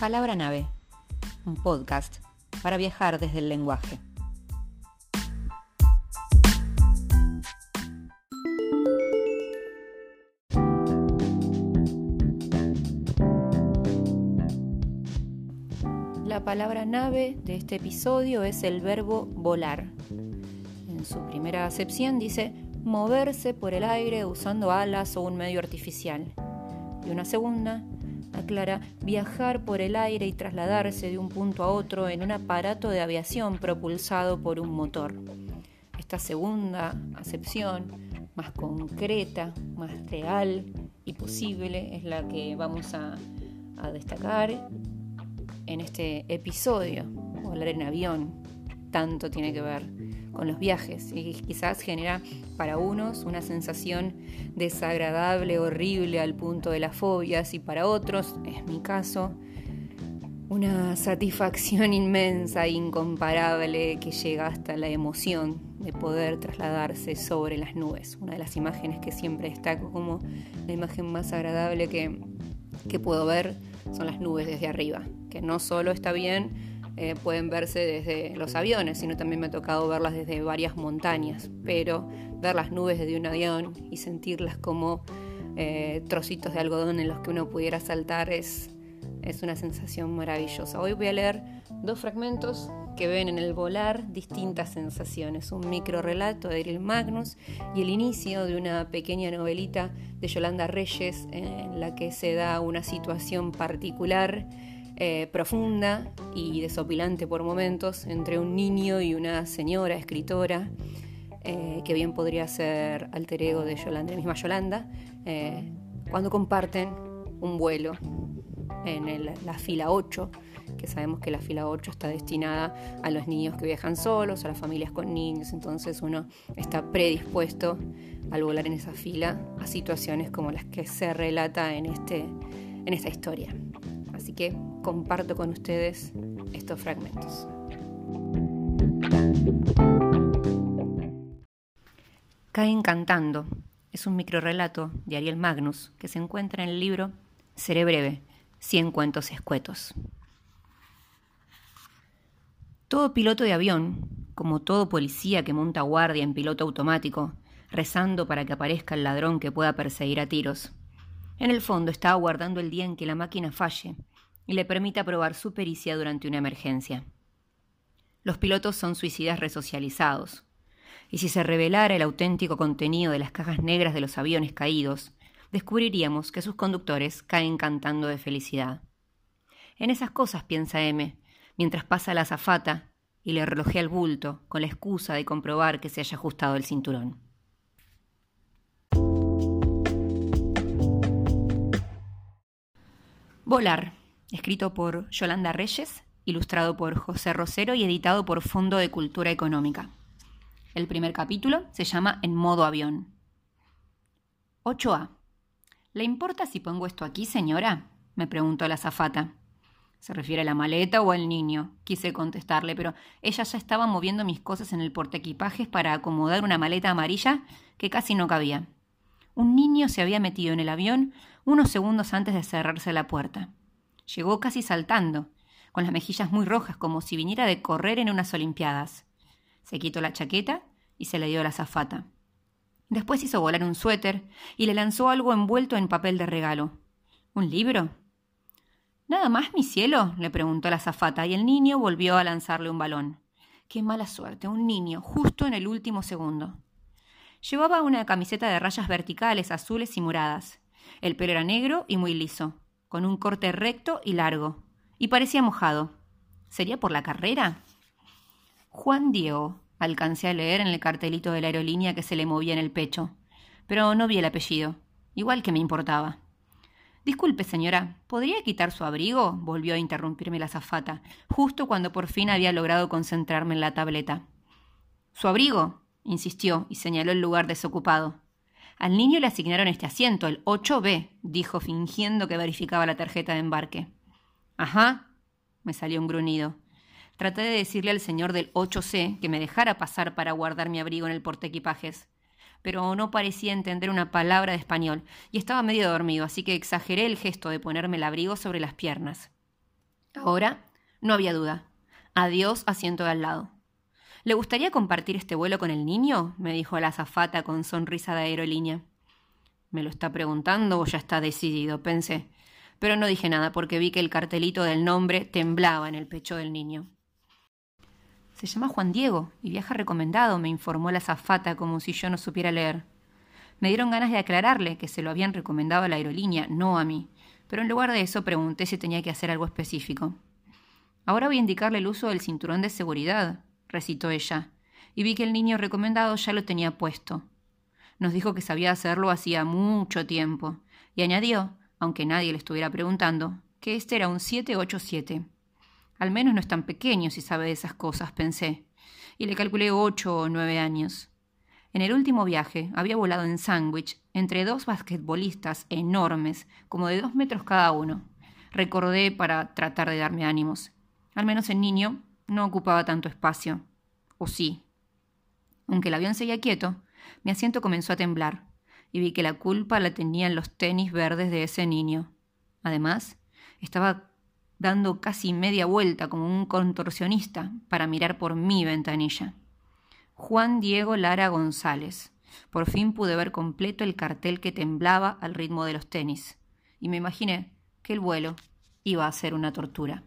Palabra nave, un podcast para viajar desde el lenguaje. La palabra nave de este episodio es el verbo volar. En su primera acepción dice moverse por el aire usando alas o un medio artificial. Y una segunda aclara viajar por el aire y trasladarse de un punto a otro en un aparato de aviación propulsado por un motor. Esta segunda acepción, más concreta, más real y posible, es la que vamos a, destacar en este episodio. Volar en avión tanto tiene que ver con los viajes y quizás genera para unos una sensación desagradable, horrible al punto de las fobias y para otros, es mi caso, una satisfacción inmensa e incomparable que llega hasta la emoción de poder trasladarse sobre las nubes. Una de las imágenes que siempre destaco como la imagen más agradable que, que puedo ver son las nubes desde arriba, que no solo está bien eh, pueden verse desde los aviones, sino también me ha tocado verlas desde varias montañas, pero ver las nubes desde un avión y sentirlas como eh, trocitos de algodón en los que uno pudiera saltar es, es una sensación maravillosa. Hoy voy a leer dos fragmentos que ven en el volar distintas sensaciones, un micro relato de Ariel Magnus y el inicio de una pequeña novelita de Yolanda Reyes en la que se da una situación particular eh, profunda y desopilante por momentos entre un niño y una señora escritora, eh, que bien podría ser alter ego de Yolanda, la misma Yolanda, eh, cuando comparten un vuelo en la fila 8, que sabemos que la fila 8 está destinada a los niños que viajan solos, a las familias con niños, entonces uno está predispuesto al volar en esa fila a situaciones como las que se relata en, este, en esta historia. Así que comparto con ustedes estos fragmentos. Caen cantando es un microrelato de Ariel Magnus que se encuentra en el libro Seré breve, 100 cuentos escuetos. Todo piloto de avión, como todo policía que monta guardia en piloto automático, rezando para que aparezca el ladrón que pueda perseguir a tiros, en el fondo está aguardando el día en que la máquina falle y le permita probar su pericia durante una emergencia. Los pilotos son suicidas resocializados, y si se revelara el auténtico contenido de las cajas negras de los aviones caídos, descubriríamos que sus conductores caen cantando de felicidad. En esas cosas piensa M, mientras pasa la azafata y le relojea el bulto con la excusa de comprobar que se haya ajustado el cinturón. Volar escrito por Yolanda Reyes, ilustrado por José Rosero y editado por Fondo de Cultura Económica. El primer capítulo se llama En modo avión. 8A. ¿Le importa si pongo esto aquí, señora? me preguntó la azafata. ¿Se refiere a la maleta o al niño? Quise contestarle, pero ella ya estaba moviendo mis cosas en el portaequipajes para acomodar una maleta amarilla que casi no cabía. Un niño se había metido en el avión unos segundos antes de cerrarse la puerta. Llegó casi saltando, con las mejillas muy rojas, como si viniera de correr en unas Olimpiadas. Se quitó la chaqueta y se le dio la zafata. Después hizo volar un suéter y le lanzó algo envuelto en papel de regalo. ¿Un libro? ¿Nada más, mi cielo? le preguntó la zafata, y el niño volvió a lanzarle un balón. Qué mala suerte, un niño, justo en el último segundo. Llevaba una camiseta de rayas verticales, azules y moradas. El pelo era negro y muy liso con un corte recto y largo, y parecía mojado. ¿Sería por la carrera? Juan Diego, alcancé a leer en el cartelito de la aerolínea que se le movía en el pecho, pero no vi el apellido, igual que me importaba. Disculpe, señora, ¿podría quitar su abrigo? volvió a interrumpirme la azafata, justo cuando por fin había logrado concentrarme en la tableta. ¿Su abrigo? insistió y señaló el lugar desocupado. Al niño le asignaron este asiento, el 8B, dijo fingiendo que verificaba la tarjeta de embarque. Ajá, me salió un gruñido. Traté de decirle al señor del 8C que me dejara pasar para guardar mi abrigo en el portaequipajes, pero no parecía entender una palabra de español y estaba medio dormido, así que exageré el gesto de ponerme el abrigo sobre las piernas. Ahora no había duda. Adiós asiento de al lado. ¿Le gustaría compartir este vuelo con el niño? me dijo la azafata con sonrisa de aerolínea. ¿Me lo está preguntando o ya está decidido? pensé. Pero no dije nada porque vi que el cartelito del nombre temblaba en el pecho del niño. Se llama Juan Diego y viaja recomendado, me informó la azafata como si yo no supiera leer. Me dieron ganas de aclararle que se lo habían recomendado a la aerolínea, no a mí, pero en lugar de eso pregunté si tenía que hacer algo específico. Ahora voy a indicarle el uso del cinturón de seguridad, recitó ella, y vi que el niño recomendado ya lo tenía puesto. Nos dijo que sabía hacerlo hacía mucho tiempo, y añadió, aunque nadie le estuviera preguntando, que este era un 787. Al menos no es tan pequeño si sabe de esas cosas, pensé, y le calculé ocho o nueve años. En el último viaje había volado en sándwich entre dos basquetbolistas enormes, como de dos metros cada uno. Recordé para tratar de darme ánimos. Al menos el niño no ocupaba tanto espacio. O sí. Aunque el avión seguía quieto, mi asiento comenzó a temblar y vi que la culpa la tenían los tenis verdes de ese niño. Además, estaba dando casi media vuelta como un contorsionista para mirar por mi ventanilla. Juan Diego Lara González. Por fin pude ver completo el cartel que temblaba al ritmo de los tenis, y me imaginé que el vuelo iba a ser una tortura.